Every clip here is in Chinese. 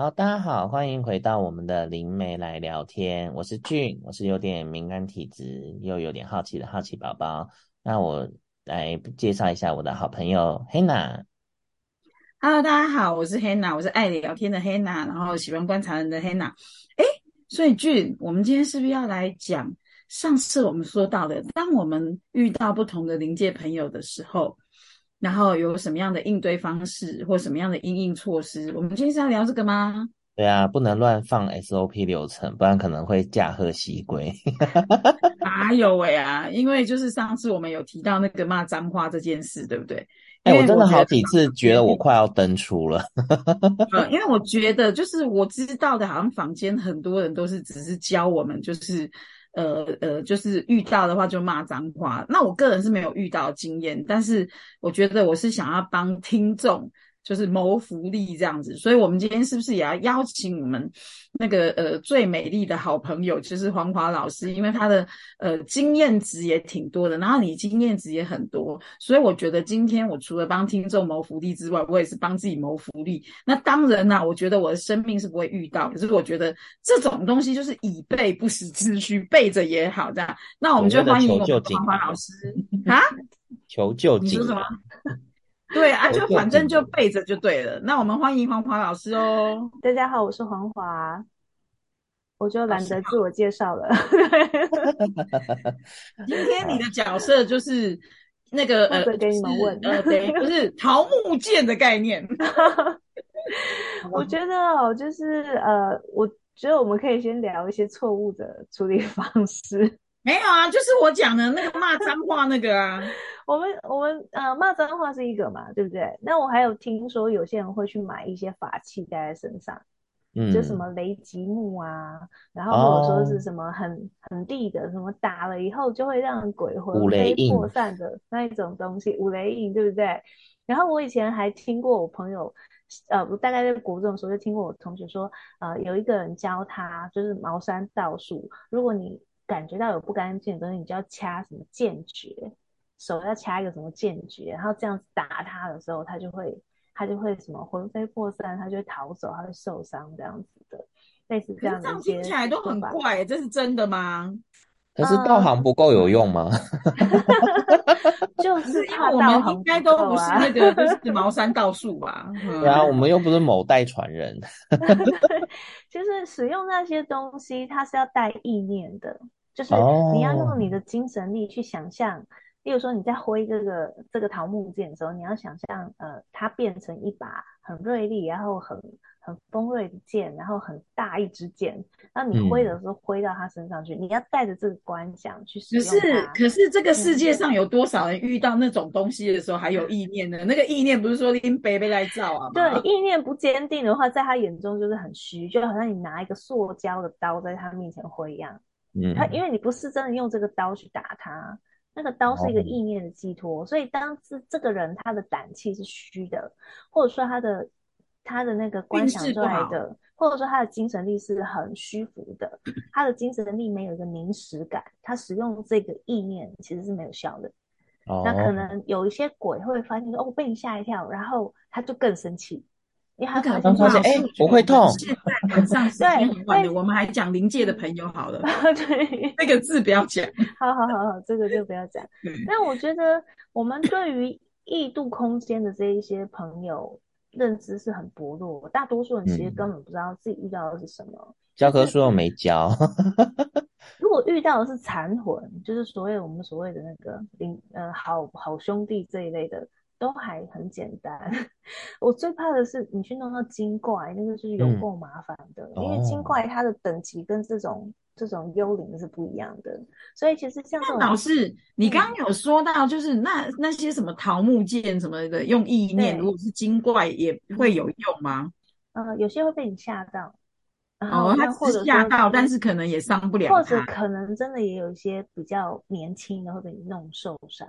好，大家好，欢迎回到我们的灵媒来聊天。我是俊，我是有点敏感体质又有点好奇的好奇宝宝。那我来介绍一下我的好朋友 Hanna。Hello，大家好，我是 Hanna，我是爱聊天的 Hanna，然后喜欢观察人的 Hanna。哎，所以俊，我们今天是不是要来讲上次我们说到的，当我们遇到不同的灵界朋友的时候？然后有什么样的应对方式，或什么样的应应措施？我们今天是要聊这个吗？对啊，不能乱放 SOP 流程，不然可能会驾鹤西归。哪有喂啊！因为就是上次我们有提到那个骂脏话这件事，对不对？哎、欸，我真的好几次觉得我快要登出了。嗯，因为我觉得就是我知道的，好像房间很多人都是只是教我们，就是。呃呃，就是遇到的话就骂脏话。那我个人是没有遇到经验，但是我觉得我是想要帮听众。就是谋福利这样子，所以我们今天是不是也要邀请我们那个呃最美丽的好朋友，就是黄华老师，因为他的呃经验值也挺多的，然后你经验值也很多，所以我觉得今天我除了帮听众谋福利之外，我也是帮自己谋福利。那当然啦，我觉得我的生命是不会遇到，可是我觉得这种东西就是以备不时之需，备着也好这样。那我们就欢迎我们黄华老师 啊，求救！你说什么？对啊，就反正就背着就对了。那我们欢迎黄华老师哦。大家好，我是黄华，我就懒得自我介绍了。今天你的角色就是那个呃，给你们问 呃，对，不是桃木剑的概念。我觉得哦，就是呃，我觉得我们可以先聊一些错误的处理方式。没有啊，就是我讲的那个骂脏话那个啊。我们我们呃骂脏话是一个嘛，对不对？那我还有听说有些人会去买一些法器戴在身上，嗯，就什么雷击木啊，然后或者说是什么很、哦、很地的，什么打了以后就会让鬼魂飞魄散的那一种东西，五雷印，对不对？然后我以前还听过我朋友，呃，我大概在国中的时候就听过我同学说，呃，有一个人教他就是茅山道术，如果你感觉到有不干净的东西，你就要掐什么剑诀。手要掐一个什么剑诀，然后这样子打他的时候，他就会他就会什么魂飞魄散，他就会逃走，他会受伤这样子的，类似这样子。这样听起来都很怪，这是真的吗？可是道行不够有用吗？就是因为我们应该都不是那个就是茅山道术吧？对啊，我们又不是某代传人。就是使用那些东西，它是要带意念的，就是你要用你的精神力去想象。例如说，你在挥这个这个桃木剑的时候，你要想象，呃，它变成一把很锐利，然后很很锋锐的剑，然后很大一支剑。那你挥的时候，挥到他身上去，嗯、你要带着这个观想去使用。可是，可是这个世界上有多少人遇到那种东西的时候还有意念呢？嗯、那个意念不是说拎杯杯来造啊？对，意念不坚定的话，在他眼中就是很虚，就好像你拿一个塑胶的刀在他面前挥一样。嗯，他因为你不是真的用这个刀去打他。那个刀是一个意念的寄托，所以当这这个人他的胆气是虚的，或者说他的他的那个观想出来的，或者说他的精神力是很虚浮的，他的精神力没有一个凝实感，他使用这个意念其实是没有效的。哦，那可能有一些鬼会发现说，哦，被你吓一跳，然后他就更生气。你还可能发现，哎，不会痛。现在 晚上时间很我们还讲灵界的朋友好了。对，那个字不要讲。好好好好，这个就不要讲。但我觉得我们对于异度空间的这一些朋友认知是很薄弱，大多数人其实根本不知道自己遇到的是什么。教科书又没教。如果遇到的是残魂，就是所谓我们所谓的那个灵呃好好兄弟这一类的。都还很简单，我最怕的是你去弄到精怪，那个就是有够麻烦的，嗯、因为精怪它的等级跟这种、哦、这种幽灵是不一样的，所以其实像这种老师，你刚刚有说到，就是那那些什么桃木剑什么的，用意念，如果是精怪也会有用吗？呃，有些会被你吓到，哦，他或者吓到，但是可能也伤不了，或者可能真的也有一些比较年轻的会被你弄受伤。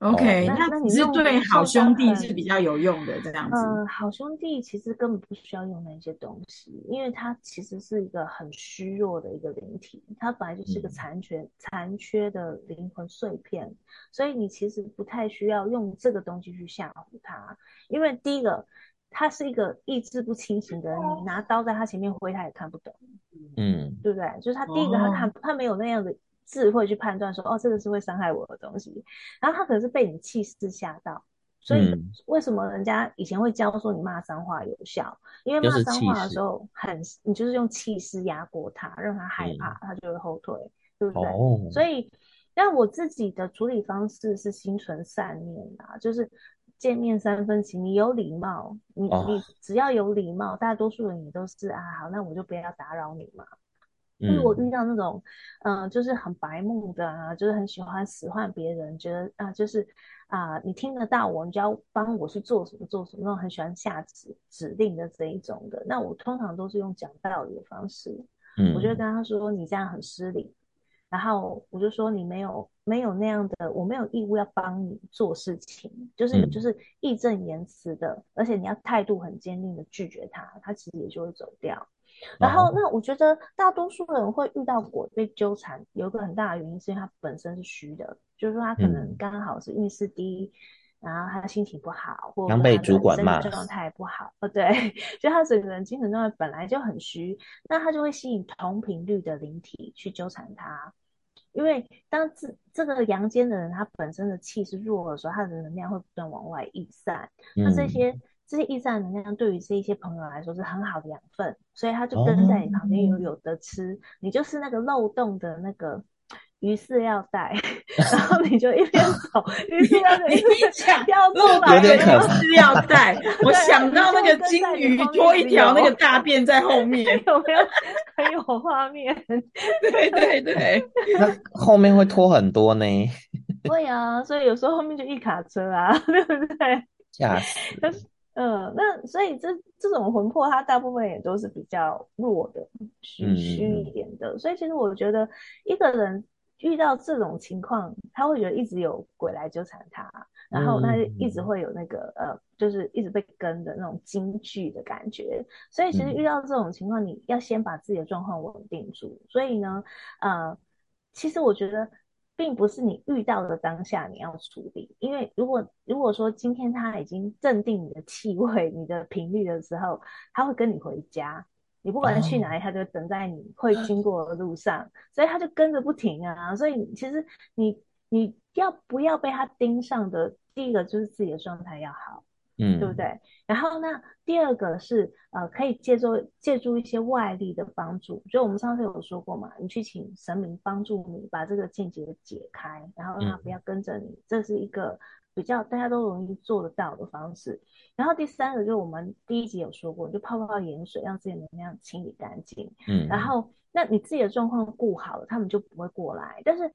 OK，那那你是对好兄弟是比较有用的这样子。嗯，好兄弟其实根本不需要用那些东西，因为他其实是一个很虚弱的一个灵体，他本来就是一个残缺、嗯、残缺的灵魂碎片，所以你其实不太需要用这个东西去吓唬他。因为第一个，他是一个意志不清醒的人，你拿刀在他前面挥，他也看不懂，嗯，对不对？就是他第一个，他看他没有那样的智慧去判断说，哦，这个是会伤害我的东西，然后他可能是被你气势吓到。所以为什么人家以前会教说你骂脏话有效？因为骂脏话的时候很，你就是用气势压过他，让他害怕，他就会后退，对不对？哦、所以，但我自己的处理方式是心存善念啊，就是见面三分情，你有礼貌，你你只要有礼貌，大多数人也都是啊，好，那我就不要打扰你嘛。如果遇到那种，嗯、呃，就是很白目的啊，就是很喜欢使唤别人，觉得啊，就是啊，你听得到我，你就要帮我去做什么做什么，那种很喜欢下指指令的这一种的，那我通常都是用讲道理的方式，嗯，我就跟他说你这样很失礼，然后我就说你没有没有那样的，我没有义务要帮你做事情，就是你就是义正言辞的，而且你要态度很坚定的拒绝他，他其实也就会走掉。然后，那我觉得大多数人会遇到鬼被纠缠，有一个很大的原因是因为他本身是虚的，就是说他可能刚好是运势低，嗯、然后他心情不好，或者他的身体状态不好，呃，对，就他整个人精神状态本来就很虚，那他就会吸引同频率的灵体去纠缠他，因为当这这个阳间的人他本身的气是弱的时候，他的能量会不断往外溢散，嗯、那这些。这些驿站能量对于这一些朋友来说是很好的养分，所以他就跟在你旁边有有的吃，哦、你就是那个漏洞的那个鱼饲料袋，然后你就一边 走，鱼饲料袋一边抢掉漏洞的鱼饲料袋。我想到那个金鱼拖一条那个大便在后面，有没有很有画面？对对对，那后面会拖很多呢。对啊，所以有时候后面就一卡车啊，对不对？吓死。嗯，那所以这这种魂魄，它大部分也都是比较弱的，虚虚一点的。嗯、所以其实我觉得，一个人遇到这种情况，他会觉得一直有鬼来纠缠他，然后他一直会有那个、嗯、呃，就是一直被跟的那种惊惧的感觉。所以其实遇到这种情况，你要先把自己的状况稳定住。所以呢，呃，其实我觉得。并不是你遇到的当下你要处理，因为如果如果说今天他已经镇定你的气味、你的频率的时候，他会跟你回家，你不管去哪里，他就等在你会经过的路上，所以他就跟着不停啊。所以其实你你要不要被他盯上的，第一个就是自己的状态要好。嗯，对不对？然后那第二个是呃，可以借助借助一些外力的帮助，就我们上次有说过嘛，你去请神明帮助你把这个境界解开，然后让他不要跟着你，嗯、这是一个比较大家都容易做得到的方式。然后第三个就是我们第一集有说过，就泡泡盐水，让自己能量清理干净。嗯，然后那你自己的状况顾好了，他们就不会过来。但是。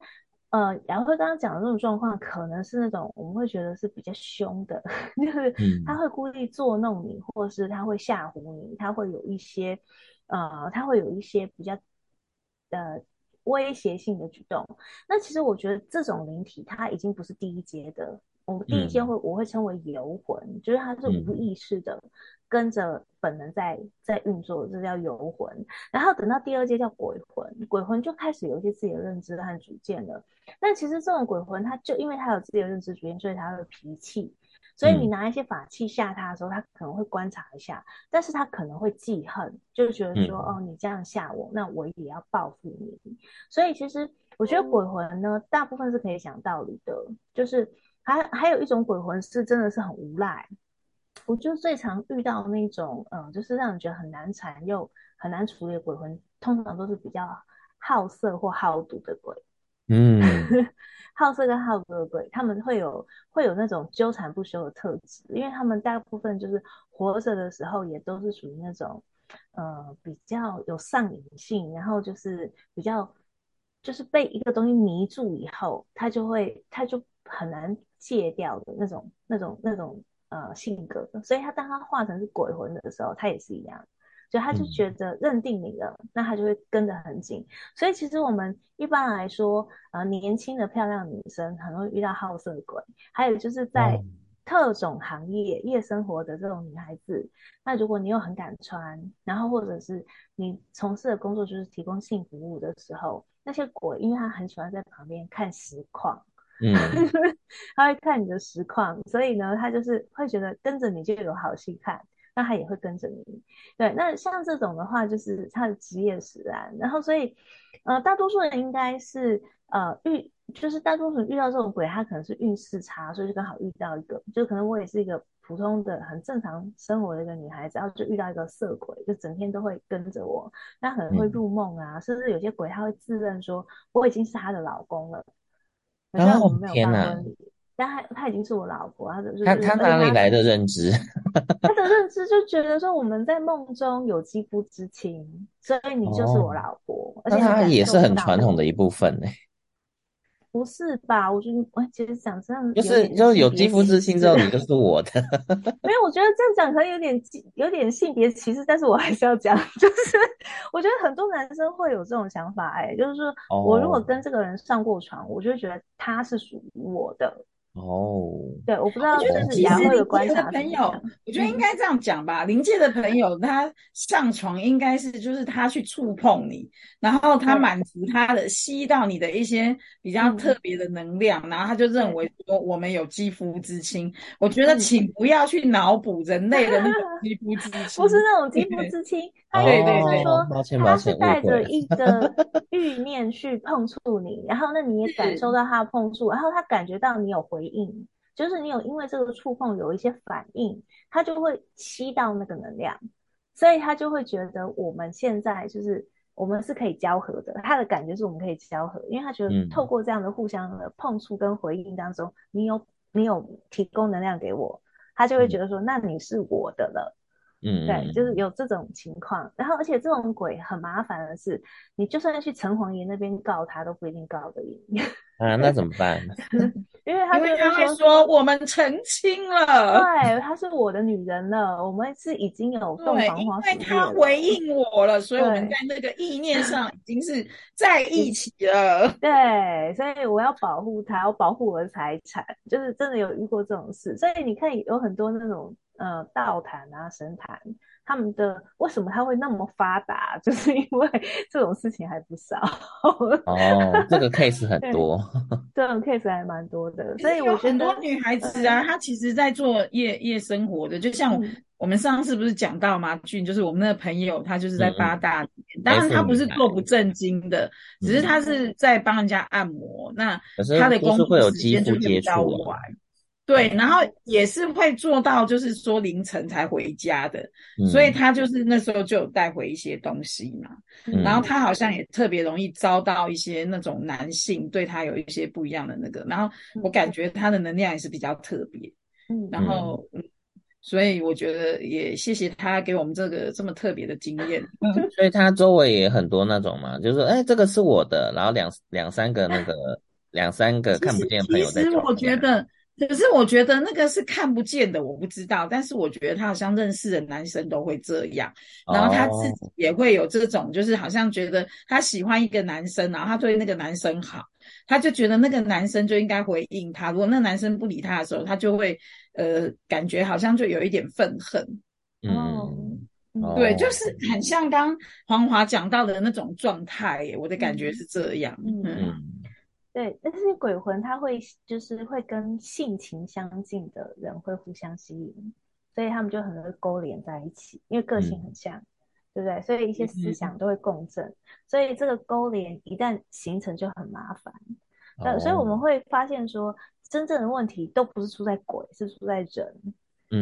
呃，雅慧刚刚讲的这种状况，可能是那种我们会觉得是比较凶的，就是他会故意作弄你，或者是他会吓唬你，他会有一些呃，他会有一些比较呃威胁性的举动。那其实我觉得这种灵体，它已经不是第一阶的。我们第一阶会我会称为游魂，就是它是无意识的。跟着本能在在运作，这叫游魂。然后等到第二阶叫鬼魂，鬼魂就开始有一些自己的认知和主见了。但其实这种鬼魂，他就因为他有自己的认知主见，所以他的脾气。所以你拿一些法器吓他的时候，他可能会观察一下，但是他可能会记恨，就觉得说，哦，你这样吓我，那我也要报复你。所以其实我觉得鬼魂呢，大部分是可以讲道理的，就是还还有一种鬼魂是真的是很无赖。我就最常遇到那种，嗯，就是让人觉得很难缠又很难处理的鬼魂，通常都是比较好色或好赌的鬼。嗯，好色跟好赌的鬼，他们会有会有那种纠缠不休的特质，因为他们大部分就是活着的时候也都是属于那种，呃，比较有上瘾性，然后就是比较就是被一个东西迷住以后，他就会他就很难戒掉的那种那种那种。呃，性格，所以他当他化成是鬼魂的时候，他也是一样，就他就觉得认定你了，嗯、那他就会跟得很紧。所以其实我们一般来说，呃，年轻的漂亮女生很容易遇到好色鬼，还有就是在特种行业、嗯、夜生活的这种女孩子，那如果你又很敢穿，然后或者是你从事的工作就是提供性服务的时候，那些鬼，因为他很喜欢在旁边看实况。嗯，他会看你的实况，所以呢，他就是会觉得跟着你就有好戏看，那他也会跟着你。对，那像这种的话，就是他的职业使然。然后所以，呃，大多数人应该是呃遇，就是大多数人遇到这种鬼，他可能是运势差，所以就刚好遇到一个，就可能我也是一个。普通的很正常生活的一个女孩子，然后就遇到一个色鬼，就整天都会跟着我。那可能会入梦啊，嗯、甚至有些鬼他会自认说我已经是他的老公了。虽然我们没有办婚礼，但他他已经是我老婆，他就是他他哪里来的认知？他的认知就觉得说我们在梦中有肌肤之亲，所以你就是我老婆。哦、而且他也是很传统的一部分呢。不是吧？我觉得，我其实想这样，就是就是有肌肤之亲之后，你就是我的。没有，我觉得这样讲可能有点有点性别歧视，但是我还是要讲，就是我觉得很多男生会有这种想法，哎，就是说我如果跟这个人上过床，我就会觉得他是属于我的。哦，对，我不知道，就是其实灵界的朋友，我觉得应该这样讲吧。灵界的朋友，他上床应该是就是他去触碰你，然后他满足他的吸到你的一些比较特别的能量，然后他就认为说我们有肌肤之亲。我觉得请不要去脑补人类的那种 肌肤之亲，不是那种肌肤之亲。他对对对，说他是带着一个 欲念去碰触你，然后那你也感受到他的碰触，然后他感觉到你有回应，就是你有因为这个触碰有一些反应，他就会吸到那个能量，所以他就会觉得我们现在就是我们是可以交合的，他的感觉是我们可以交合，因为他觉得透过这样的互相的碰触跟回应当中，你有你有提供能量给我，他就会觉得说，那你是我的了。嗯，对，就是有这种情况，然后而且这种鬼很麻烦的是，你就算去城隍爷那边告他，都不一定告得赢。啊，那怎么办？因为他就会说，说我们成亲了，对，她是我的女人了，我们是已经有洞房花雪了。因为他回应我了，所以我们在那个意念上已经是在 一起了。对，所以我要保护他，我保护我的财产，就是真的有遇过这种事。所以你看，有很多那种。呃，道坛啊，神坛，他们的为什么他会那么发达？就是因为这种事情还不少。哦，这个 case 很多，这种 case 还蛮多的。所以我觉得很多女孩子啊，她其实在做夜夜生活的，就像我们上次不是讲到吗？俊，就是我们那个朋友，他就是在八大里面，当然他不是做不正经的，只是他是在帮人家按摩。那他的工作时间就比较晚。对，然后也是会做到，就是说凌晨才回家的，嗯、所以他就是那时候就有带回一些东西嘛。嗯、然后他好像也特别容易遭到一些那种男性对他有一些不一样的那个，然后我感觉他的能量也是比较特别。嗯，然后，嗯、所以我觉得也谢谢他给我们这个这么特别的经验。嗯、所以他周围也很多那种嘛，就是说，哎，这个是我的，然后两两三个那个两三个看不见的朋友在其实我觉得。可是我觉得那个是看不见的，我不知道。但是我觉得他好像认识的男生都会这样，然后他自己也会有这种，就是好像觉得他喜欢一个男生，然后他对那个男生好，他就觉得那个男生就应该回应他。如果那男生不理他的时候，他就会呃感觉好像就有一点愤恨。嗯，对，就是很像刚黄华讲到的那种状态，我的感觉是这样。嗯。嗯对，但是鬼魂他会就是会跟性情相近的人会互相吸引，所以他们就很容易勾连在一起，因为个性很像，嗯、对不对？所以一些思想都会共振，嗯、所以这个勾连一旦形成就很麻烦。所以我们会发现说，真正的问题都不是出在鬼，是出在人。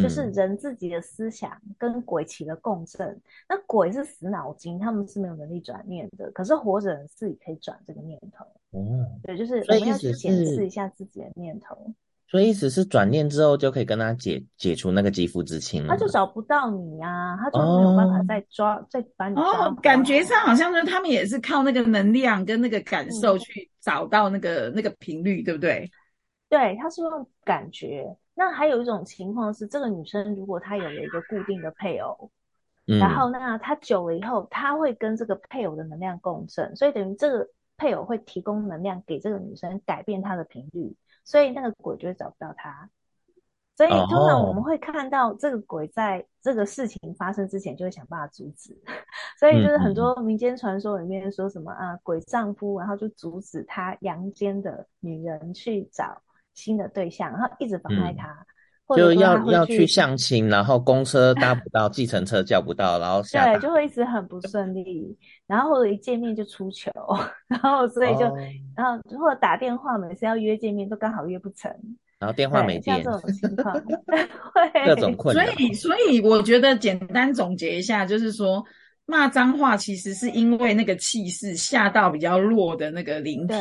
就是人自己的思想跟鬼起了共振，嗯、那鬼是死脑筋，他们是没有能力转念的。可是活着人自己可以转这个念头。哦，对，就是我们要去检视一下自己的念头。所以意思是转念之后就可以跟他解解除那个肌肤之亲，他就找不到你呀、啊，他就没有办法再抓、哦、再把你抓。哦，感觉上好像是他们也是靠那个能量跟那个感受去找到那个、嗯、那个频率，对不对？对，他是用感觉。那还有一种情况是，这个女生如果她有了一个固定的配偶，嗯、然后那她久了以后，她会跟这个配偶的能量共振，所以等于这个配偶会提供能量给这个女生，改变她的频率，所以那个鬼就会找不到她。所以通常我们会看到这个鬼在这个事情发生之前就会想办法阻止，所以就是很多民间传说里面说什么啊，鬼丈夫然后就阻止他阳间的女人去找。新的对象，然后一直妨碍他，嗯、就要要去相亲，然后公车搭不到，计程车叫不到，然后下对，就会一直很不顺利，然后或者一见面就出糗，然后所以就、哦、然后或者打电话，每次要约见面都刚好约不成，然后电话没电，像这种情况，会各种困难。所以所以我觉得简单总结一下，就是说。骂脏话其实是因为那个气势吓到比较弱的那个灵体。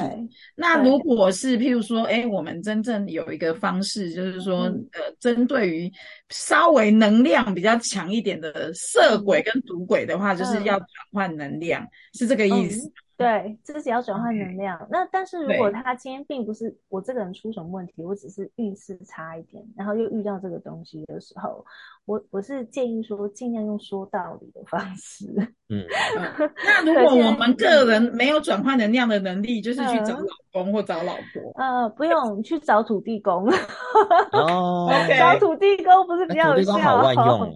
那如果是譬如说，哎，我们真正有一个方式，就是说，嗯、呃，针对于稍微能量比较强一点的色鬼跟赌鬼的话，嗯、就是要转换能量，嗯、是这个意思。嗯对，自己要转换能量。那但是如果他今天并不是我这个人出什么问题，我只是运势差一点，然后又遇到这个东西的时候，我我是建议说尽量用说道理的方式。嗯，那如果我们个人没有转换能量的能力，就是去找老公或找老婆。呃，不用去找土地公。哦，找土地公不是比较有效？好万用。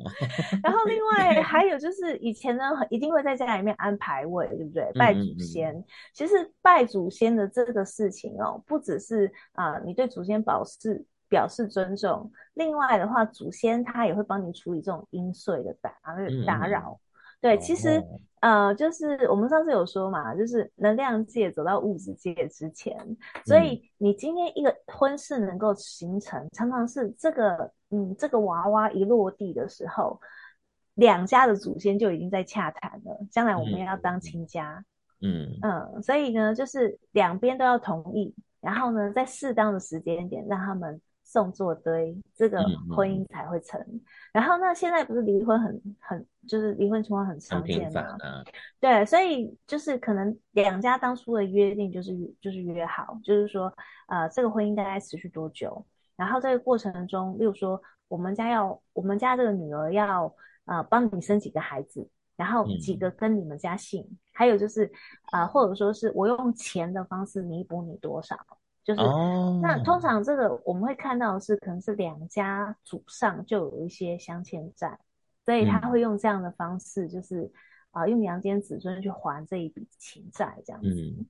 然后另外 还有就是以前呢，一定会在家里面安牌位，对不对？拜祖先。先，其实拜祖先的这个事情哦，不只是啊、呃，你对祖先表示表示尊重，另外的话，祖先他也会帮你处理这种阴碎的打打扰。嗯、对，其实、哦、呃，就是我们上次有说嘛，就是能量界走到物质界之前，所以你今天一个婚事能够形成，常常是这个嗯，这个娃娃一落地的时候，两家的祖先就已经在洽谈了，将来我们要当亲家。嗯嗯。嗯，所以呢，就是两边都要同意，然后呢，在适当的时间点让他们送作堆，这个婚姻才会成。嗯、然后那现在不是离婚很很，就是离婚情况很常见嘛？啊、对，所以就是可能两家当初的约定就是就是约好，就是说呃，这个婚姻大概持续多久？然后这个过程中，例如说我们家要我们家这个女儿要呃帮你生几个孩子。然后几个跟你们家姓，嗯、还有就是，啊、呃，或者说是我用钱的方式弥补你多少，就是，哦、那通常这个我们会看到的是，可能是两家祖上就有一些镶嵌债，所以他会用这样的方式，就是啊、嗯呃，用阳间子孙去还这一笔情债，这样子。嗯，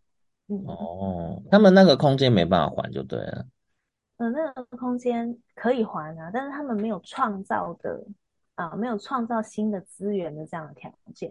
嗯哦，他们那个空间没办法还就对了。嗯、呃，那个空间可以还啊，但是他们没有创造的。啊，没有创造新的资源的这样的条件，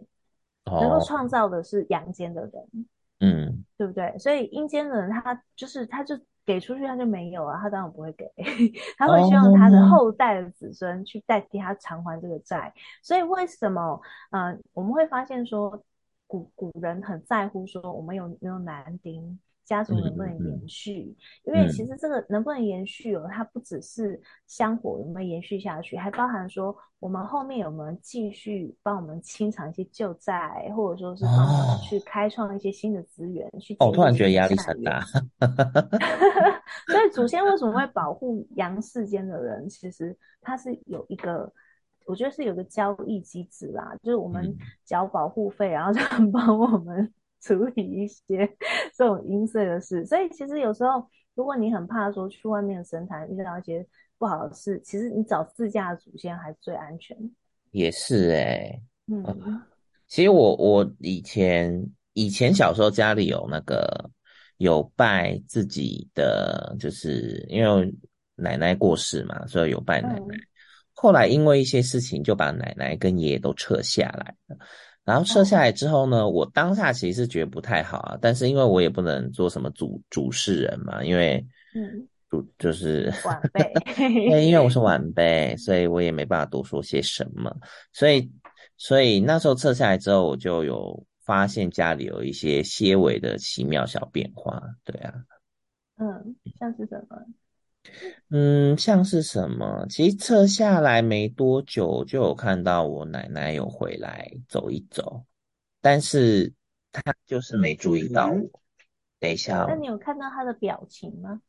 哦、能够创造的是阳间的人，嗯，对不对？所以阴间的人他就是他就给出去他就没有啊，他当然不会给，他会希望他的后代的子孙去代替他偿还这个债。哦、所以为什么，嗯、呃，我们会发现说古古人很在乎说我们有没有男丁。家族能不能延续？因为其实这个能不能延续哦，它不只是香火有没有延续下去，还包含说我们后面有没有继续帮我们清偿一些旧债，或者说是帮我们去开创一些新的资源。哦、去哦，我突然觉得压力很大。所以祖先为什么会保护 阳世间的人？其实他是有一个，我觉得是有个交易机制啦，就是我们缴保护费，然后他们 帮我们。处理一些 这种阴岁的事，所以其实有时候，如果你很怕说去外面的神坛遇到一些不好的事，其实你找自家的祖先还是最安全。也是哎、欸，嗯，其实我我以前以前小时候家里有那个有拜自己的，就是因为奶奶过世嘛，所以有拜奶奶。嗯、后来因为一些事情，就把奶奶跟爷爷都撤下来了。然后撤下来之后呢，我当下其实是觉得不太好啊，但是因为我也不能做什么主主事人嘛，因为嗯，主就是晚辈，对，因为我是晚辈，所以我也没办法多说些什么，所以所以那时候测下来之后，我就有发现家里有一些些微的奇妙小变化，对啊，嗯，像是什么？嗯，像是什么？其实撤下来没多久，就有看到我奶奶有回来走一走，但是她就是没注意到我。嗯、等一下，那你有看到她的表情吗？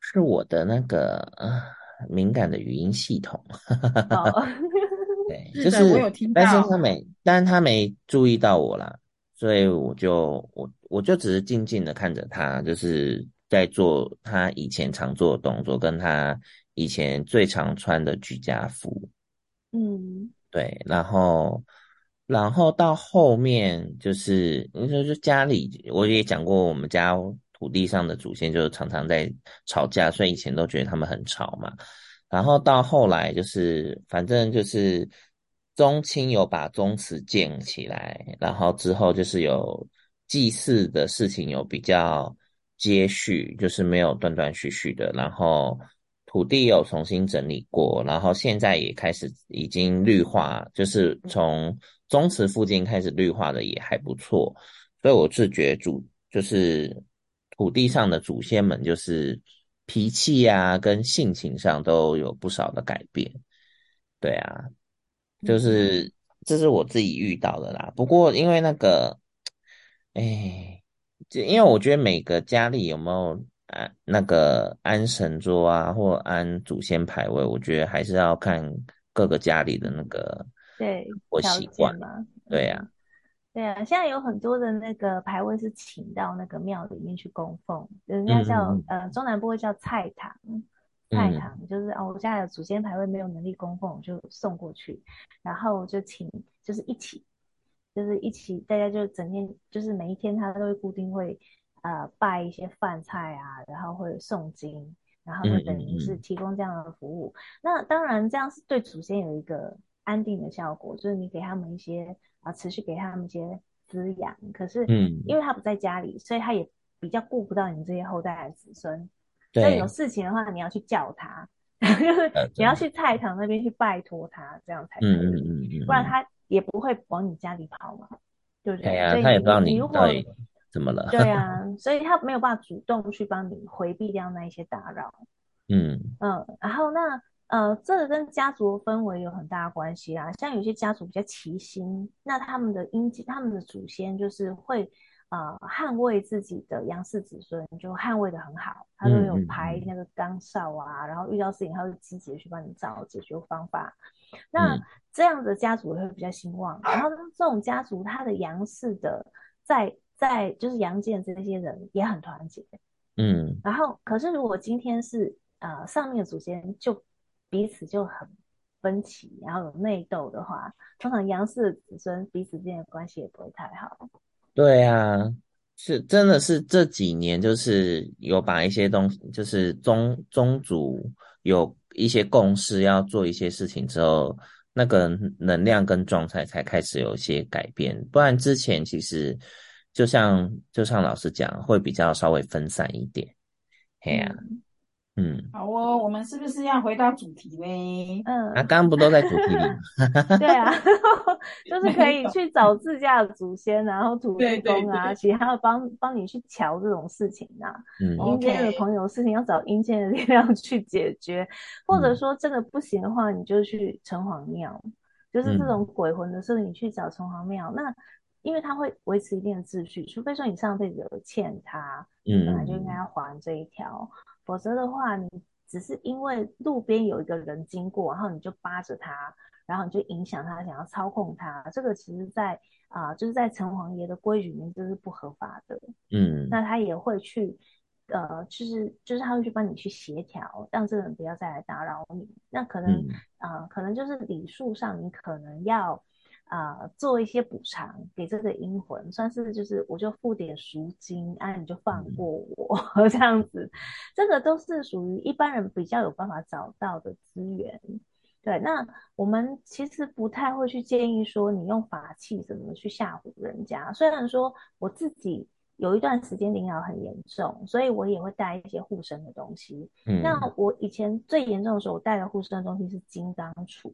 是我的那个、呃、敏感的语音系统。哦、对，就是，是我有听到，但是她没，但是她没注意到我啦，所以我就我我就只是静静的看着她，就是。在做他以前常做的动作，跟他以前最常穿的居家服，嗯，对，然后，然后到后面就是，你说就家里，我也讲过，我们家土地上的祖先就是常常在吵架，所以以前都觉得他们很吵嘛。然后到后来就是，反正就是宗亲有把宗祠建起来，然后之后就是有祭祀的事情有比较接续，就是没有断断续续的。然后土地有重新整理过，然后现在也开始已经绿化，就是从宗祠附近开始绿化的也还不错。所以我自觉得主就是土地上的祖先们就是。脾气呀、啊，跟性情上都有不少的改变，对啊，就是这是我自己遇到的啦。不过因为那个，哎，就因为我觉得每个家里有没有安那个安神桌啊，或安祖先牌位，我觉得还是要看各个家里的那个对我习惯嘛，对呀。对啊，现在有很多的那个牌位是请到那个庙里面去供奉，人家叫、嗯、呃中南部会叫菜堂，菜堂、嗯、就是哦，我家的祖先牌位没有能力供奉，就送过去，然后就请就是一起，就是一起大家就整天就是每一天他都会固定会呃拜一些饭菜啊，然后会诵经，然后就等于是提供这样的服务。嗯、那当然这样是对祖先有一个安定的效果，就是你给他们一些。啊，持续给他们一些滋养，可是，嗯，因为他不在家里，嗯、所以他也比较顾不到你们这些后代的子孙。对，所以有事情的话，你要去叫他，就是你要去菜场那边去拜托他，这样才可以。嗯嗯嗯，不然他也不会往你家里跑嘛，对不对？对呀、啊，他也不知道你如果怎么了。对啊，所以他没有办法主动去帮你回避掉那一些打扰。嗯嗯，然后那。呃，这个跟家族的氛围有很大的关系啦。像有些家族比较齐心，那他们的阴他们的祖先就是会呃捍卫自己的杨氏子孙，就捍卫的很好。他都有排那个岗哨啊，嗯、然后遇到事情他会积极的去帮你找解决方法。那这样的家族会比较兴旺。然后这种家族，他的杨氏的在在就是杨建这些人也很团结。嗯。然后，可是如果今天是呃上面的祖先就。彼此就很分歧，然后有内斗的话，通常杨氏的子孙彼此之间的关系也不会太好。对啊，是真的是这几年就是有把一些东西，就是宗宗族有一些共识要做一些事情之后，那个能量跟状态才开始有一些改变。不然之前其实就像就像老师讲，会比较稍微分散一点。嘿呀、啊。嗯，好哦，我们是不是要回到主题嘞？嗯，啊，刚刚不都在主题里？对啊，就是可以去找自家的祖先，然后土地公啊，其他的帮帮你去瞧这种事情啊。嗯，阴间的朋友的事情要找阴间的力量 去解决，或者说真的不行的话，你就去城隍庙，就是这种鬼魂的事，你去找城隍庙。那因为他会维持一定的秩序，除非说你上辈子有欠他，嗯，本来就应该要还这一条。否则的话，你只是因为路边有一个人经过，然后你就扒着他，然后你就影响他，想要操控他，这个其实在，在、呃、啊，就是在城隍爷的规矩里面，这是不合法的。嗯，那他也会去，呃，就是就是他会去帮你去协调，让这个人不要再来打扰你。那可能啊、嗯呃，可能就是礼数上，你可能要。啊、呃，做一些补偿给这个阴魂，算是就是我就付点赎金，啊，你就放过我、嗯、这样子，这个都是属于一般人比较有办法找到的资源。对，那我们其实不太会去建议说你用法器怎么去吓唬人家。虽然说我自己有一段时间灵扰很严重，所以我也会带一些护身的东西。嗯，那我以前最严重的时候，我带的护身的东西是金刚杵。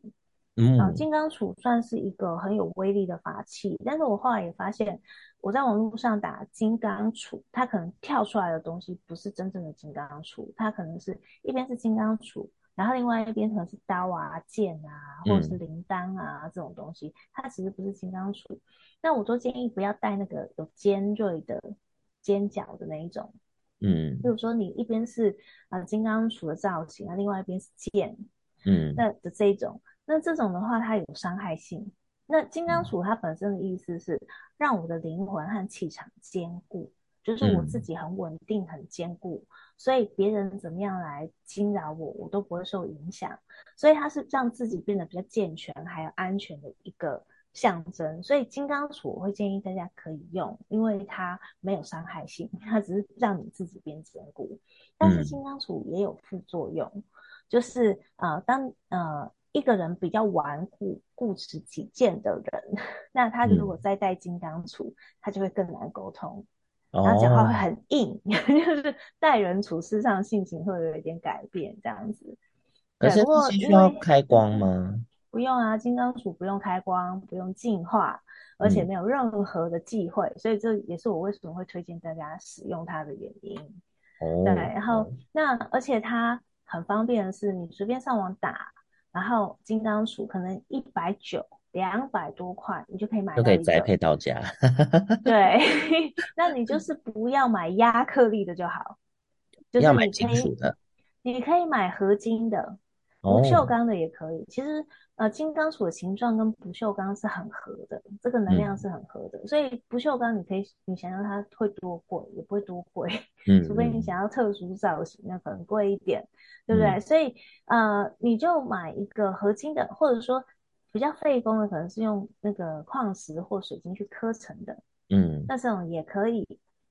嗯，啊，金刚杵算是一个很有威力的法器，但是我后来也发现，我在网络上打金刚杵，它可能跳出来的东西不是真正的金刚杵，它可能是一边是金刚杵，然后另外一边可能是刀啊、剑啊，或者是铃铛啊、嗯、这种东西，它其实不是金刚杵。那我都建议不要带那个有尖锐的尖角的那一种，嗯，比如说你一边是呃金刚杵的造型，啊，另外一边是剑，嗯，那的这一种。那这种的话，它有伤害性。那金刚杵它本身的意思是让我的灵魂和气场坚固，就是我自己很稳定、很坚固，所以别人怎么样来惊扰我，我都不会受影响。所以它是让自己变得比较健全还有安全的一个象征。所以金刚杵我会建议大家可以用，因为它没有伤害性，它只是让你自己变坚固。但是金刚杵也有副作用。就是呃，当呃一个人比较顽固、固执己见的人，那他如果再带金刚杵，他就会更难沟通，然后讲话会很硬，哦、就是待人处事上性情会有一点改变，这样子。可是需要开光吗？不用啊，金刚杵不用开光，不用净化。而且没有任何的忌讳，嗯，所以这也是我为什么会推荐大家使用它的原因。哦，对，然后那而且它很方便的是，你随便上网打，然后金刚杵可能一百九、两百多块，你就可以买到，就可以宅配到家。对，那你就是不要买亚克力的就好，就是要买金属的，你可以买合金的，不锈钢的也可以。哦，其实。呃，金刚杵的形状跟不锈钢是很合的，这个能量是很合的，嗯、所以不锈钢你可以，你想要它会多贵，也不会多贵，嗯，除非你想要特殊造型，那可能贵一点，嗯、对不对？所以呃，你就买一个合金的，或者说比较费工的，可能是用那个矿石或水晶去刻成的，嗯，那这种也可以，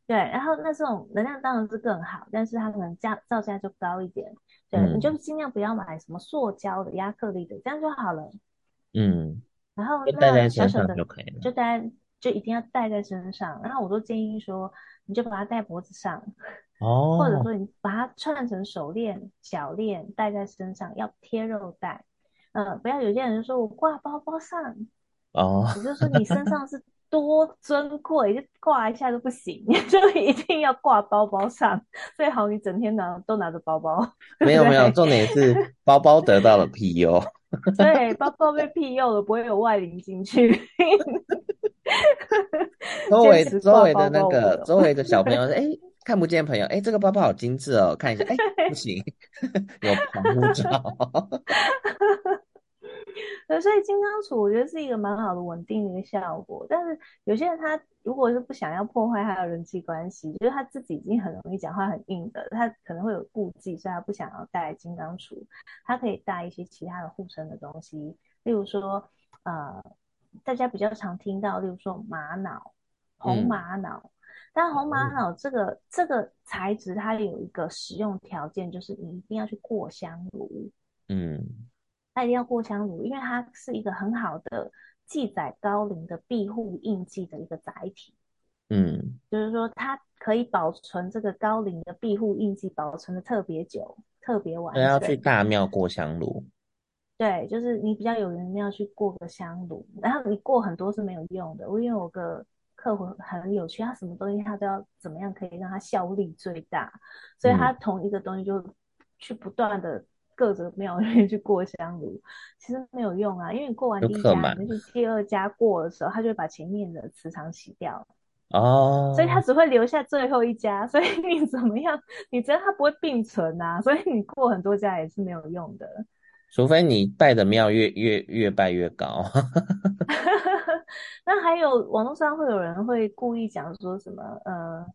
对，然后那这种能量当然是更好，但是它可能价造价就高一点。对，你就尽量不要买什么塑胶的、亚克力的，这样就好了。嗯，然后那小小的就可以了，就带就一定要戴在身上。然后我都建议说，你就把它戴脖子上，哦，或者说你把它串成手链、脚链戴在身上，要贴肉带。嗯、呃，不要有些人说我挂包包上，哦，也就是说你身上是。多尊贵，就挂一下都不行，就一定要挂包包上。最好你整天拿都拿着包包。没有没有，重点是包包得到了庇佑。对，包包被庇佑了，不会有外灵进去。周围周围的那个周围的小朋友说：“哎，看不见朋友，哎，这个包包好精致哦，看一下，哎，不行，有防护罩。” 对，所以金刚杵我觉得是一个蛮好的稳定的一个效果，但是有些人他如果是不想要破坏他的人际关系，就是他自己已经很容易讲话很硬的，他可能会有顾忌，所以他不想要带金刚杵，他可以带一些其他的护身的东西，例如说呃，大家比较常听到，例如说玛瑙、红玛瑙，嗯、但红玛瑙这个、嗯、这个材质它有一个使用条件，就是你一定要去过香炉，嗯。它一定要过香炉，因为它是一个很好的记载高龄的庇护印记的一个载体。嗯，就是说它可以保存这个高龄的庇护印记，保存的特别久、特别完整。要去大庙过香炉。对，就是你比较有人要去过个香炉，然后你过很多是没有用的。我因为我个客户很有趣，他什么东西他都要怎么样可以让它效力最大，所以他同一个东西就去不断的。各个庙里面去过香炉，其实没有用啊，因为你过完第一家，你去第二家过的时候，他就会把前面的磁场洗掉哦，所以他只会留下最后一家，所以你怎么样，你觉得他不会并存啊，所以你过很多家也是没有用的，除非你拜的庙越越越拜越高。那还有网络上会有人会故意讲说什么呃。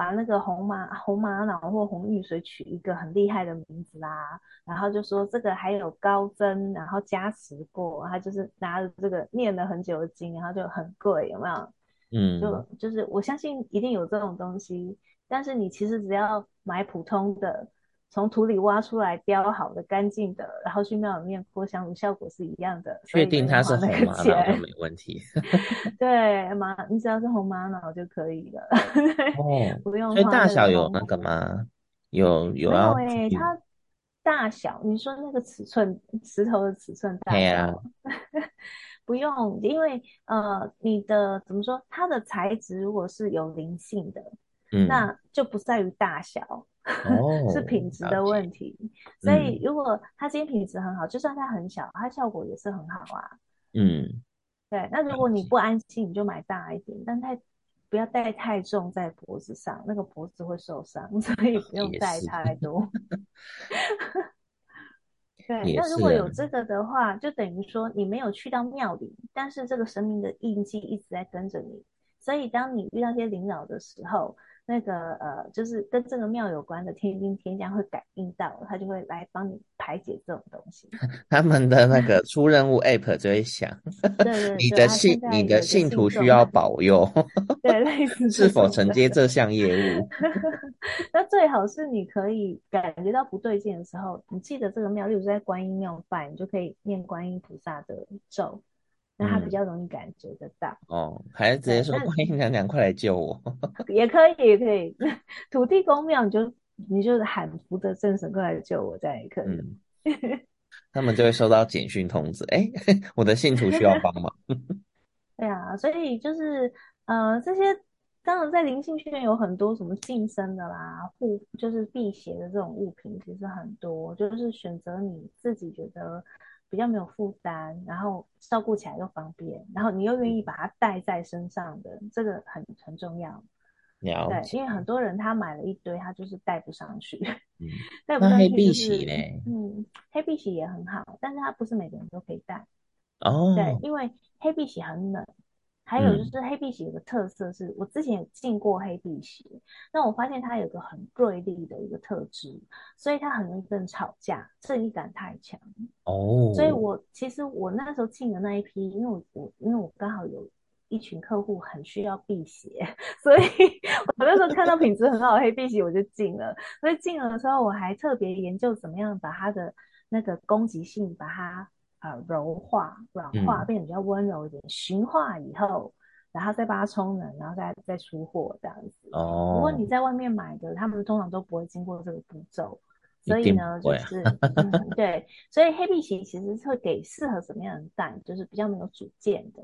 把那个红玛红玛瑙或红玉髓取一个很厉害的名字啊，然后就说这个还有高僧，然后加持过，他就是拿着这个念了很久的经，然后就很贵，有没有？嗯，就就是我相信一定有这种东西，但是你其实只要买普通的。从土里挖出来雕好的干净的，然后去庙里面泼香炉，效果是一样的。确定它是红玛瑙就没问题。对，玛，你只要是红玛瑙就可以了。哦，不用。所以大小有那个吗？有有啊。没它大小，你说那个尺寸，石头的尺寸大小。不用，因为呃，你的怎么说？它的材质如果是有灵性的，嗯，那就不在于大小。哦、是品质的问题，所以如果它今天品质很好，嗯，就算它很小，它效果也是很好啊。嗯，对。那如果你不安心，你就买大一点，但太不要戴太重在脖子上，那个脖子会受伤，所以不用戴太多。对，那如果有这个的话，就等于说你没有去到庙里，但是这个神明的印记一直在跟着你，所以当你遇到一些灵扰的时候。那个呃，就是跟这个庙有关的天兵天将会感应到，他就会来帮你排解这种东西。他们的那个出任务 app 就会想，对对对你的信你的信徒需要保佑，对，类似是否承接这项业务？那最好是你可以感觉到不对劲的时候，你记得这个庙，例如在观音庙拜，你就可以念观音菩萨的咒。那他比较容易感觉得到、嗯、哦，还是直接说观音娘娘快来救我，也可以，也可以。土地公庙你就你就喊福德正神快来救我，这样也可以。嗯、他们就会收到简讯通知，哎，我的信徒需要帮忙。对啊，所以就是呃这些，当然在灵性圈有很多什么净身的啦，护就是辟邪的这种物品，其实很多，就是选择你自己觉得。比较没有负担，然后照顾起来又方便，然后你又愿意把它带在身上的，这个很很重要。对，因为很多人他买了一堆，他就是带不上去。嗯，带不上去、就是、黑碧玺嘞？嗯，黑碧玺也很好，但是它不是每个人都可以带。哦。对，因为黑碧玺很冷。还有就是黑碧玺有个特色是，我之前有进过黑碧玺，那我发现它有个很锐利的一个特质，所以它很容易跟人吵架，正义感太强。哦，所以我其实我那时候进的那一批，因为我我因为我刚好有一群客户很需要辟邪，所以我那时候看到品质很好的黑碧玺，我就进了。所以进了的时候，我还特别研究怎么样把它的那个攻击性把它。柔化、软化，变得比较温柔一点。驯、嗯、化以后，然后再把它充能，然后再再出货这样子。哦。如果你在外面买的，他们通常都不会经过这个步骤。所以呢，就是、嗯、对。所以黑碧玺其实是会给适合什么样的蛋，就是比较没有主见的，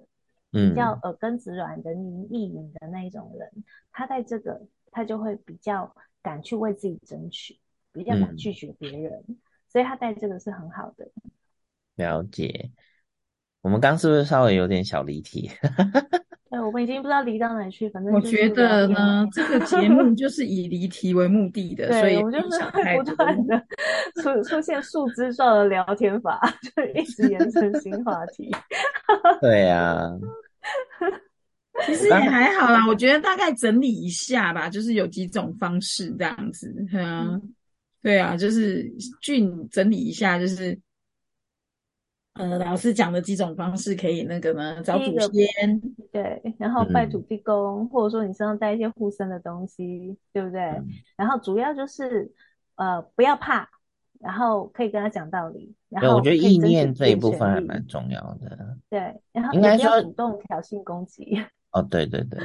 嗯，比较耳根子软的、凝意隐的那一种人，他在这个他就会比较敢去为自己争取，比较敢拒绝别人，嗯、所以他带这个是很好的。了解，我们刚刚是不是稍微有点小离题？对，我们已经不知道离到哪里去。反正我觉得呢，这个节目就是以离题为目的的，所以我们就是会不断的 出出现树枝状的聊天法，就一直延伸新话题。对呀、啊，其实也还好啦。我觉得大概整理一下吧，就是有几种方式这样子。嗯，对啊，就是俊整理一下，就是。呃，老师讲的几种方式可以那个呢，找祖先，对，然后拜土地公，嗯、或者说你身上带一些护身的东西，对不对？嗯、然后主要就是呃不要怕，然后可以跟他讲道理。然后我觉得意念这一部分还蛮重要的。对，然后应该说主动挑衅攻击。哦，对对对，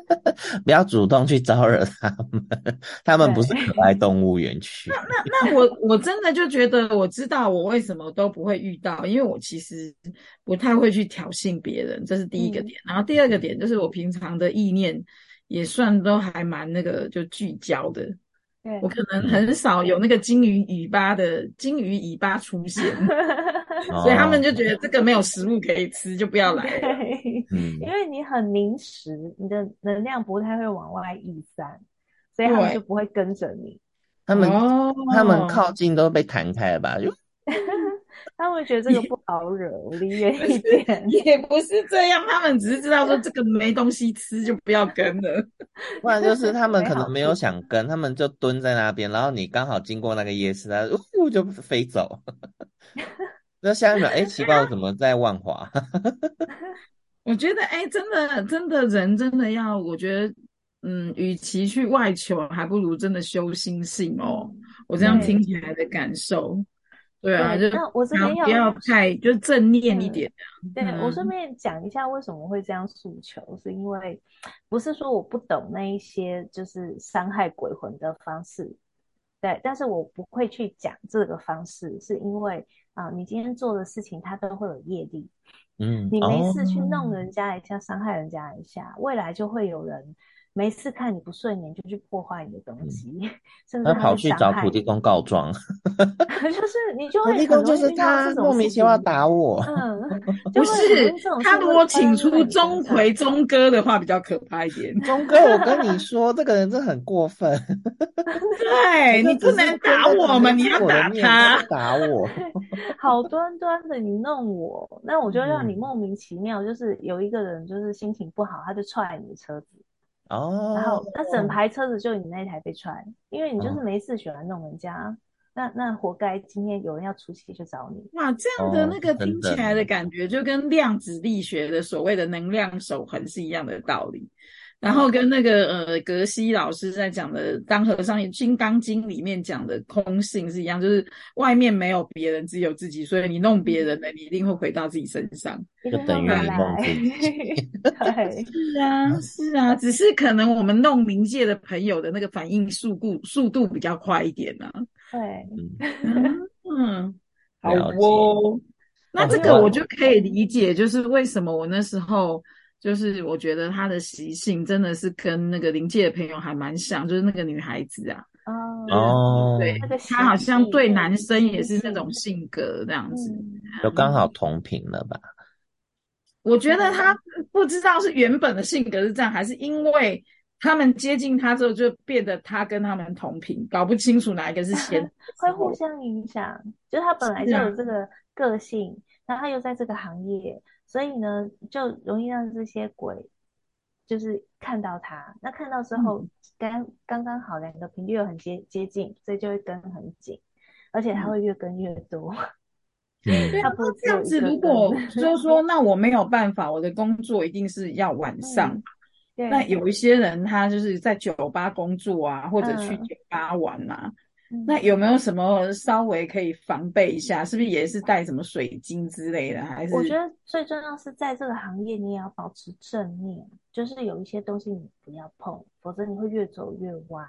不要主动去招惹他们，他们不是可爱动物园区。那那那我我真的就觉得，我知道我为什么都不会遇到，因为我其实不太会去挑衅别人，这是第一个点。嗯、然后第二个点就是我平常的意念也算都还蛮那个就聚焦的。对，我可能很少有那个金鱼尾巴的金鱼尾巴出现。所以他们就觉得这个没有食物可以吃，就不要来。嗯，因为你很凝实，你的能量不太会往外溢散，所以他们就不会跟着你。他们、哦、他们靠近都被弹开了吧？就他们会觉得这个不好惹，我离远一点。也不是这样，他们只是知道说这个没东西吃，就不要跟了。不然就是他们可能没有想跟，他们就蹲在那边，然后你刚好经过那个夜市，他呜就飞走。那下一秒，哎，奇怪，我怎么在万华？我觉得，哎，真的，真的人真的要，我觉得，嗯，与其去外求，还不如真的修心性哦。我这样听起来的感受，对，对啊，对就我这边要不要太就正念一点。对，对我顺便讲一下为什么会这样诉求，是因为不是说我不懂那一些就是伤害鬼魂的方式，对，但是我不会去讲这个方式，是因为。啊，你今天做的事情，它都会有业力。嗯，你没事去弄人家一下，伤、哦、害人家一下，未来就会有人没事看你不顺眼，就去破坏你的东西，嗯、甚至他跑去找土地公告状。就是你就会土地公就是他莫名其妙打我。嗯，不是他如果请出钟馗钟哥的话，比较可怕一点。钟哥，我跟你说，这个人真的很过分。对你不能打我们，你要打他，打我。好端端的你弄我，那我就让你莫名其妙，就是有一个人就是心情不好，他就踹你的车子。哦，然后那整排车子就你那一台被踹，因为你就是没事喜欢弄人家，哦、那那活该今天有人要出气就找你。哇，这样的那个听起来的感觉就跟量子力学的所谓的能量守恒是一样的道理。然后跟那个呃格西老师在讲的《当和尚也金刚经》里面讲的空性是一样，就是外面没有别人，只有自己，所以你弄别人的，你一定会回到自己身上，就等于你弄自己。对，是啊，是啊，只是可能我们弄冥界的朋友的那个反应速度速度比较快一点呢、啊。对，嗯嗯，好哦，那这个我就可以理解，就是为什么我那时候。就是我觉得他的习性真的是跟那个灵界的朋友还蛮像，就是那个女孩子啊，哦，对，他好像对男生也是那种性格这样子，就刚好同频了吧？我觉得他不知道是原本的性格是这样，还是因为他们接近他之后就变得他跟他们同频，搞不清楚哪一个是先，会互相影响。就是他本来就有这个个性，然后他又在这个行业。所以呢，就容易让这些鬼就是看到他。那看到之后，刚刚刚好两个频率又很接接近，所以就会跟很紧，而且他会越跟越多。嗯，他不这样子，如果就是说，那我没有办法，我的工作一定是要晚上。嗯、对。那有一些人他就是在酒吧工作啊，或者去酒吧玩啊。那有没有什么稍微可以防备一下？是不是也是带什么水晶之类的？还是我觉得最重要是在这个行业，你也要保持正念，就是有一些东西你不要碰，否则你会越走越歪，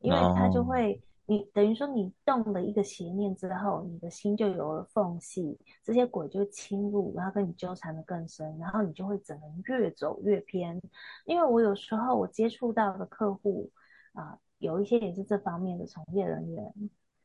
因为它就会，哦、你等于说你动了一个邪念之后，你的心就有了缝隙，这些鬼就会侵入，然后跟你纠缠的更深，然后你就会整个人越走越偏。因为我有时候我接触到的客户啊。呃有一些也是这方面的从业人员，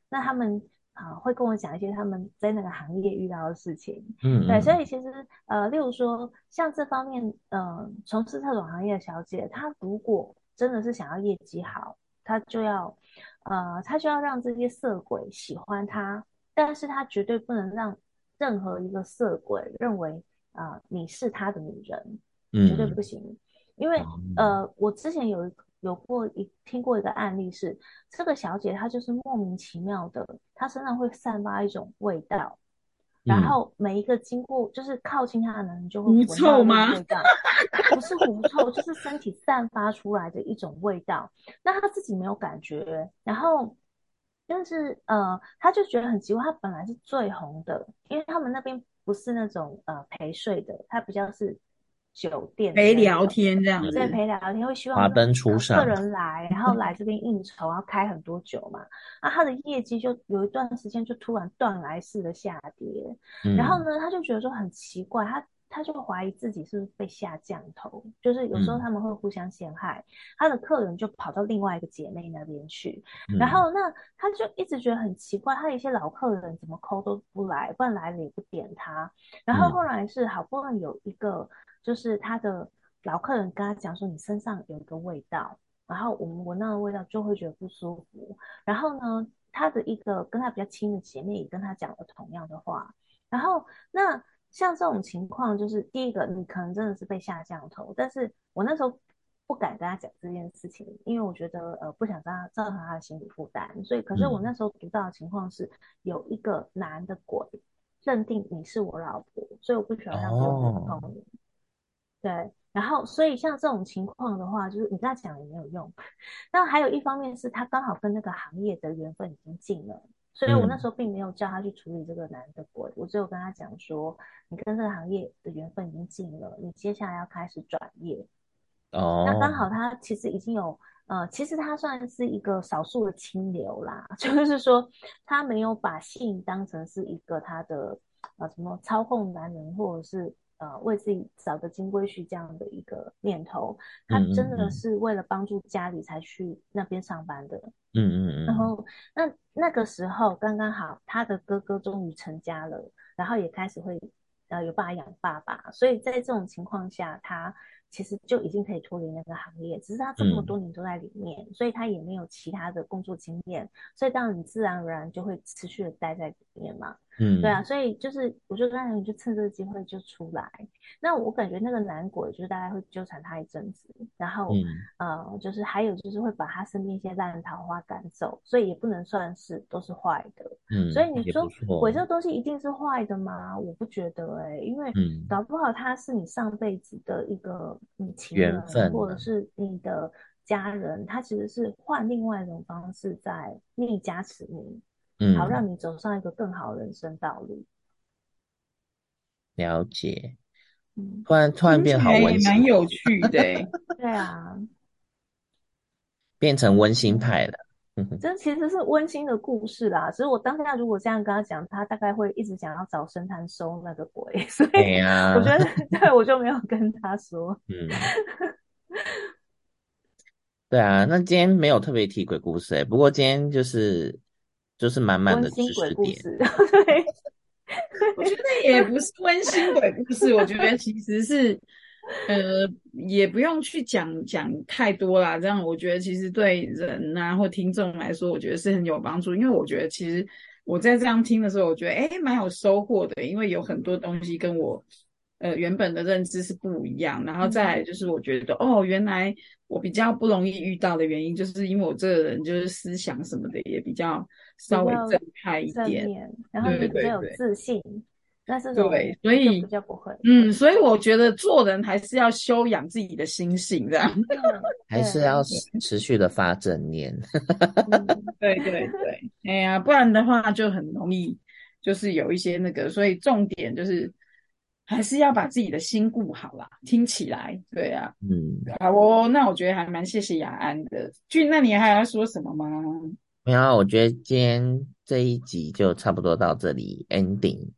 那他们啊会跟我讲一些他们在那个行业遇到的事情。嗯，对，所以其实呃，例如说像这方面，嗯、呃，从事特种行业的小姐，她如果真的是想要业绩好，她就要呃，她就要让这些色鬼喜欢她，但是她绝对不能让任何一个色鬼认为啊、呃、你是他的女人，绝对不行，嗯、因为呃，我之前有一个。有过一听过一个案例是，这个小姐她就是莫名其妙的，她身上会散发一种味道，嗯、然后每一个经过就是靠近她的人就会闻到那味道，不是狐臭，就是身体散发出来的一种味道。那她自己没有感觉，然后但是呃，她就觉得很奇怪，她本来是最红的，因为他们那边不是那种呃陪睡的，她比较是。酒店陪聊天这样子，对，陪聊天会希望客人来，然后来这边应酬，然后开很多酒嘛。那他的业绩就有一段时间就突然断崖式的下跌，嗯、然后呢，他就觉得说很奇怪，他他就怀疑自己是不是被下降头，就是有时候他们会互相陷害，嗯、他的客人就跑到另外一个姐妹那边去，嗯、然后那他就一直觉得很奇怪，他的一些老客人怎么 call 都不来，不然来了也不点他，然后后来是好不容易有一个。就是他的老客人跟他讲说，你身上有一个味道，然后我们闻到的味道就会觉得不舒服。然后呢，他的一个跟他比较亲的姐妹也跟他讲了同样的话。然后那像这种情况，就是第一个，你可能真的是被下降头，但是我那时候不敢跟他讲这件事情，因为我觉得呃不想让他造成他的心理负担。所以，可是我那时候读到的情况是，有一个男的鬼认定你是我老婆，所以我不喜欢让别人碰你。哦对，然后所以像这种情况的话，就是你跟他讲也没有用。那还有一方面是他刚好跟那个行业的缘分已经尽了，所以我那时候并没有叫他去处理这个男的鬼，我只有跟他讲说，你跟这个行业的缘分已经尽了，你接下来要开始转业。哦，那刚好他其实已经有，呃，其实他算是一个少数的清流啦，就是说他没有把性当成是一个他的呃什么操控男人或者是。呃，为自己找个金龟婿这样的一个念头，他真的是为了帮助家里才去那边上班的。嗯嗯嗯。然后那那个时候刚刚好，他的哥哥终于成家了，然后也开始会呃有爸爸养爸爸，所以在这种情况下，他其实就已经可以脱离那个行业，只是他这么多年都在里面，嗯、所以他也没有其他的工作经验，所以当然你自然而然就会持续的待在里面嘛。嗯，对啊，所以就是我就刚才你就趁这个机会就出来。那我感觉那个男鬼就是大概会纠缠他一阵子，然后、嗯、呃，就是还有就是会把他身边一些烂桃花赶走，所以也不能算是都是坏的。嗯，所以你说鬼这个东西一定是坏的吗？我不觉得哎、欸，因为搞不好他是你上辈子的一个你情人，或者是你的家人，他其实是换另外一种方式在逆加持你。嗯，好，让你走上一个更好的人生道路。了解，嗯，突然突然变好温馨，蛮有趣的。对啊，变成温馨派了。这其实是温馨的故事啦。所以我当下如果这样跟他讲，他大概会一直想要找神坛收那个鬼。所以我觉得，对，我就没有跟他说。嗯，对啊，那今天没有特别提鬼故事哎，不过今天就是。就是满满的知识点，对，我觉得也不是温馨鬼故事，我觉得其实是，呃，也不用去讲讲太多啦。这样我觉得其实对人啊或听众来说，我觉得是很有帮助。因为我觉得其实我在这样听的时候，我觉得诶蛮有收获的，因为有很多东西跟我呃原本的认知是不一样。然后再来就是我觉得、嗯、哦，原来我比较不容易遇到的原因，就是因为我这个人就是思想什么的也比较。稍微正派一点，然后你比较有自信，那是对，所以比较不会。嗯，所以我觉得做人还是要修养自己的心性，这 样还是要持续的发正念。对对对，哎呀，不然的话就很容易就是有一些那个，所以重点就是还是要把自己的心顾好啦。听起来，对啊，嗯，好哦，那我觉得还蛮谢谢雅安的。俊，那你还要说什么吗？没有，我觉得今天这一集就差不多到这里 ending。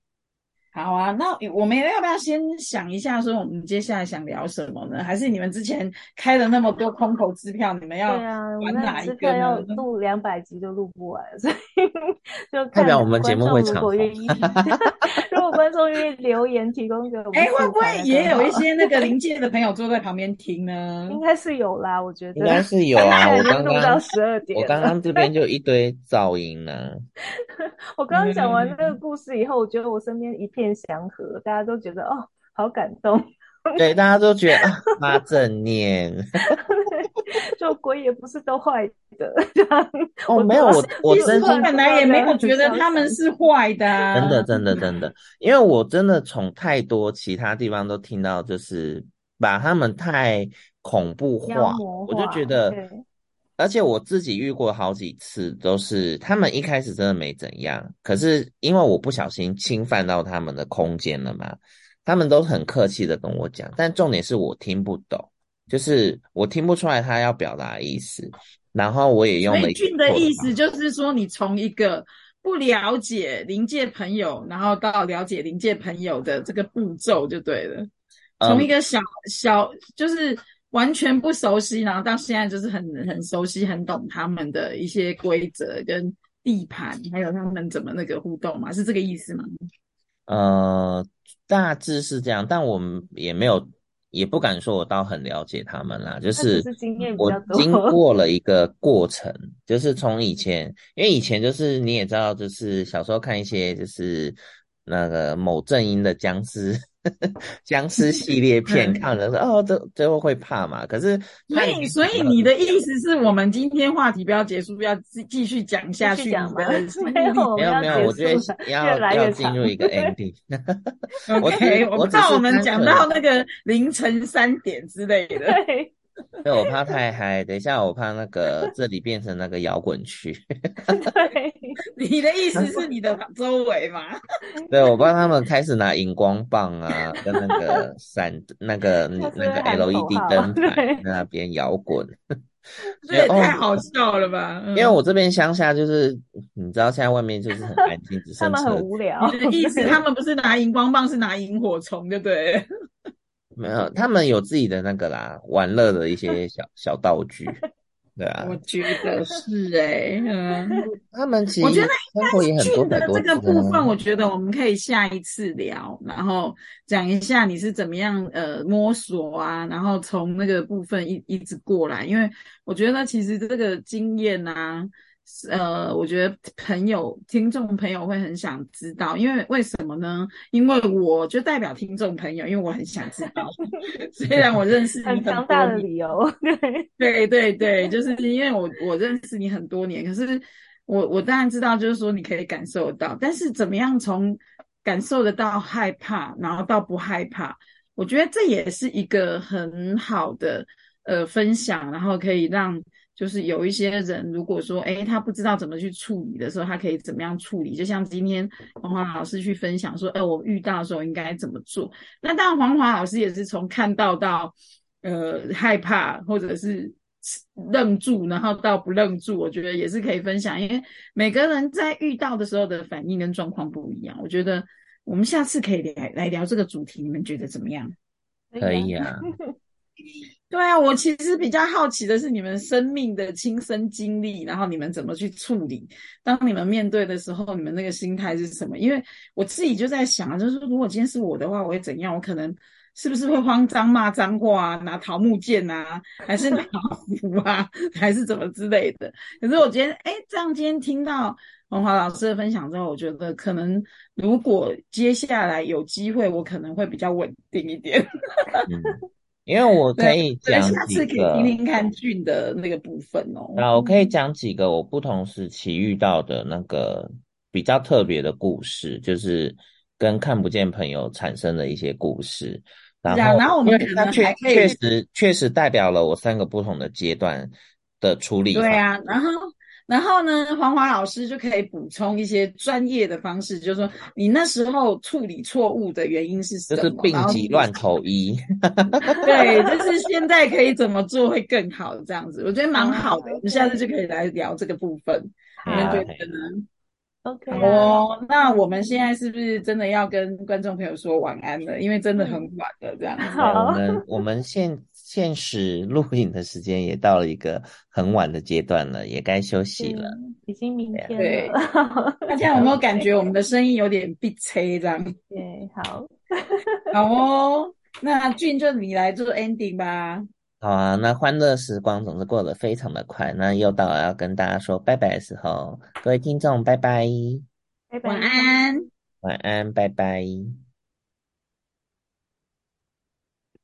好啊，那我们要不要先想一下，说我们接下来想聊什么呢？还是你们之前开了那么多空头支票，你们要玩哪一个呢？对啊，我们要录两百集都录不完，所以 就代表我们节目会长。如果观众愿意留言提供给我们，哎，会不会也有一些那个临界的朋友坐在旁边听呢？应该是有啦，我觉得应该是有啊。我刚刚录到十二点，我刚刚这边就一堆噪音呢。我刚刚讲完这个故事以后，我觉得我身边一片。祥和，大家都觉得哦，好感动。对，大家都觉得啊，发正念，就鬼也不是都坏的。哦，没有，我我真心本来也没有觉得他们是坏的，真的，真的，真的，因为我真的从太多其他地方都听到，就是把他们太恐怖化，我就觉得。而且我自己遇过好几次，都是他们一开始真的没怎样，可是因为我不小心侵犯到他们的空间了嘛，他们都很客气的跟我讲，但重点是我听不懂，就是我听不出来他要表达的意思，然后我也用了。美俊的意思就是说，你从一个不了解临界朋友，然后到了解临界朋友的这个步骤就对了，从一个小、嗯、小就是。完全不熟悉，然后到现在就是很很熟悉，很懂他们的一些规则跟地盘，还有他们怎么那个互动嘛，是这个意思吗？呃，大致是这样，但我们也没有，也不敢说我倒很了解他们啦，就是我经过了一个过程，就是从以前，因为以前就是你也知道，就是小时候看一些就是那个某阵营的僵尸。僵尸系列片看的时候，哦，最最后会怕嘛？可是，所以所以你的意思是我们今天话题不要结束，要继继续讲下去吗？没有 没有没有，我觉得要要进入一个 ending。OK，我怕我们讲到那个凌晨三点之类的。对。对，我怕太嗨，等一下我怕那个这里变成那个摇滚区。对，你的意思是你的周围吗？对，我怕他们开始拿荧光棒啊，跟那个闪那个那个 LED 灯牌在那边摇滚。这也太好笑了吧！因为我这边乡下就是，你知道现在外面就是很安静，只剩车。他们很无聊。你的意思，他们不是拿荧光棒，是拿萤火虫，对不对？没有，他们有自己的那个啦，玩乐的一些小 小道具。对啊，我觉得是哎、欸，嗯，他们其实我觉得生活也很多的这个部分，啊、我觉得我们可以下一次聊，然后讲一下你是怎么样呃摸索啊，然后从那个部分一一直过来，因为我觉得其实这个经验啊。呃，我觉得朋友、听众朋友会很想知道，因为为什么呢？因为我就代表听众朋友，因为我很想知道。虽然我认识你很，很强大的理由，对对对对，就是因为我我认识你很多年，可是我我当然知道，就是说你可以感受得到，但是怎么样从感受得到害怕，然后到不害怕，我觉得这也是一个很好的呃分享，然后可以让。就是有一些人，如果说，诶，他不知道怎么去处理的时候，他可以怎么样处理？就像今天黄华老师去分享说，诶，我遇到的时候应该怎么做？那当然，黄华老师也是从看到到，呃，害怕或者是愣住，然后到不愣住，我觉得也是可以分享。因为每个人在遇到的时候的反应跟状况不一样，我觉得我们下次可以来来聊这个主题，你们觉得怎么样？可以啊。对啊，我其实比较好奇的是你们生命的亲身经历，然后你们怎么去处理？当你们面对的时候，你们那个心态是什么？因为我自己就在想，就是如果今天是我的话，我会怎样？我可能是不是会慌张骂脏话啊，拿桃木剑啊，还是拿斧啊，还是怎么之类的？可是我觉得，哎，这样今天听到黄华老师的分享之后，我觉得可能如果接下来有机会，我可能会比较稳定一点。嗯因为我可以讲几个，下次可以听听看俊的那个部分哦。那我可以讲几个我不同时期遇到的那个比较特别的故事，就是跟看不见朋友产生的一些故事。然后，然后我们可能还可以确实确实代表了我三个不同的阶段的处理。对啊，然后。然后呢，黄华老师就可以补充一些专业的方式，就是说你那时候处理错误的原因是什么？就是病急乱投医。对，就是现在可以怎么做会更好？这样子，我觉得蛮好的。我们下次就可以来聊这个部分，你们觉得呢？OK，好哦。那我们现在是不是真的要跟观众朋友说晚安了？因为真的很晚了，这样子。好，我们我们现。现实录影的时间也到了一个很晚的阶段了，也该休息了。已经明天了。对，大家有没有感觉我们的声音有点闭塞这样？对，好，好哦。那俊就你来做 ending 吧。好啊，那欢乐时光总是过得非常的快，那又到了要跟大家说拜拜的时候，各位听众，拜拜，拜拜，晚安，晚安，拜拜。